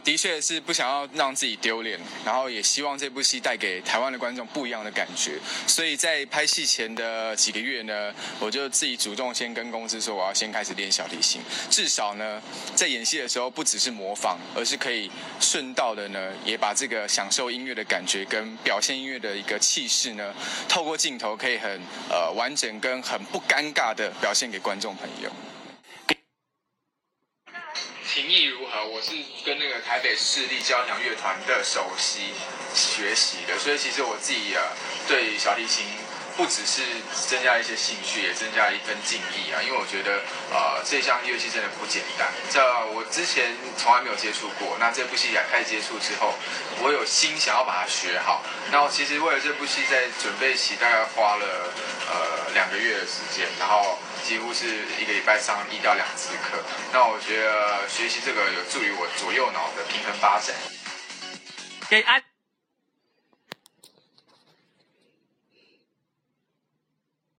的确是不想要让自己丢脸，然后也希望这部戏带给台湾的观众不一样的感觉。所以在拍戏前的几个月呢，我就自己主动先跟公司说，我要先开始练小提琴。至少呢，在演戏的时候不只是模仿，而是可以顺道的呢，也把这个享受音乐的感觉跟表现音乐的一个气势呢，透过镜头可以很呃完整跟很不尴尬的表现给观众朋友。情谊如何？我是跟那个台北市立交响乐团的首席学习的，所以其实我自己啊，对小提琴不只是增加一些兴趣，也增加了一份敬意啊。因为我觉得，呃，这项乐器真的不简单。这我之前从来没有接触过，那这部戏也开始接触之后，我有心想要把它学好。那我其实为了这部戏在准备期，大概花了呃月的时间，然后。几乎是一个礼拜上一到两次课，那我觉得学习这个有助于我左右脑的平衡发展。给安。